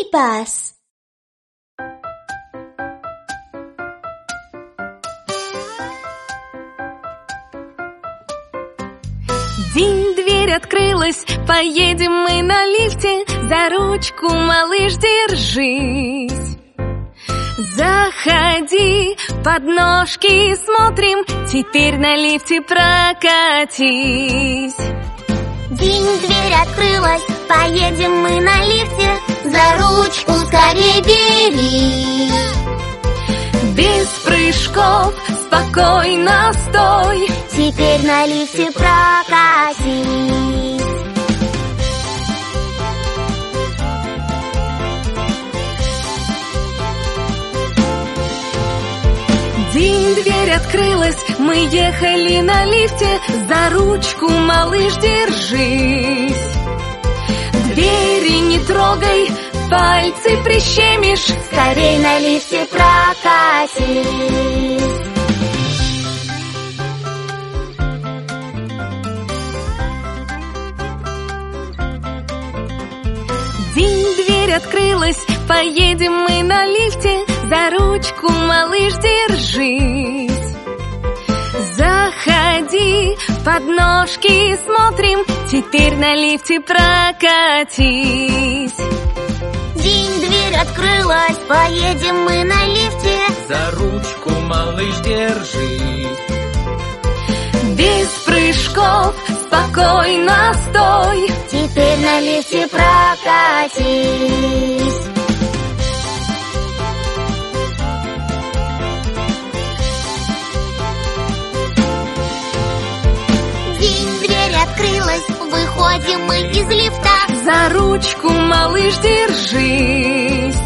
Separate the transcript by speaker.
Speaker 1: Скорей-пас!
Speaker 2: День, дверь открылась, поедем мы на лифте, за ручку, малыш, держись. Заходи, под ножки смотрим, теперь на лифте прокатись.
Speaker 1: День, дверь открылась, поедем мы на лифте, ручку скорей бери.
Speaker 2: Без прыжков, спокойно стой,
Speaker 1: Теперь на лифте прокатись.
Speaker 2: День, дверь открылась, мы ехали на лифте, за ручку, малыш, держись. Двери пальцы прищемишь,
Speaker 1: Скорей на лифте прокатись.
Speaker 2: День, дверь открылась, поедем мы на лифте, за ручку, малыш, держись. Заходи, под ножки смотрим, теперь на лифте прокатись.
Speaker 1: Открылась, поедем мы на лифте.
Speaker 3: За ручку, малыш, держись
Speaker 2: Без прыжков, спокойно стой,
Speaker 1: Теперь на лифте прокатись. День, дверь открылась, выходим мы из лифта.
Speaker 2: за ручку, малыш, держись.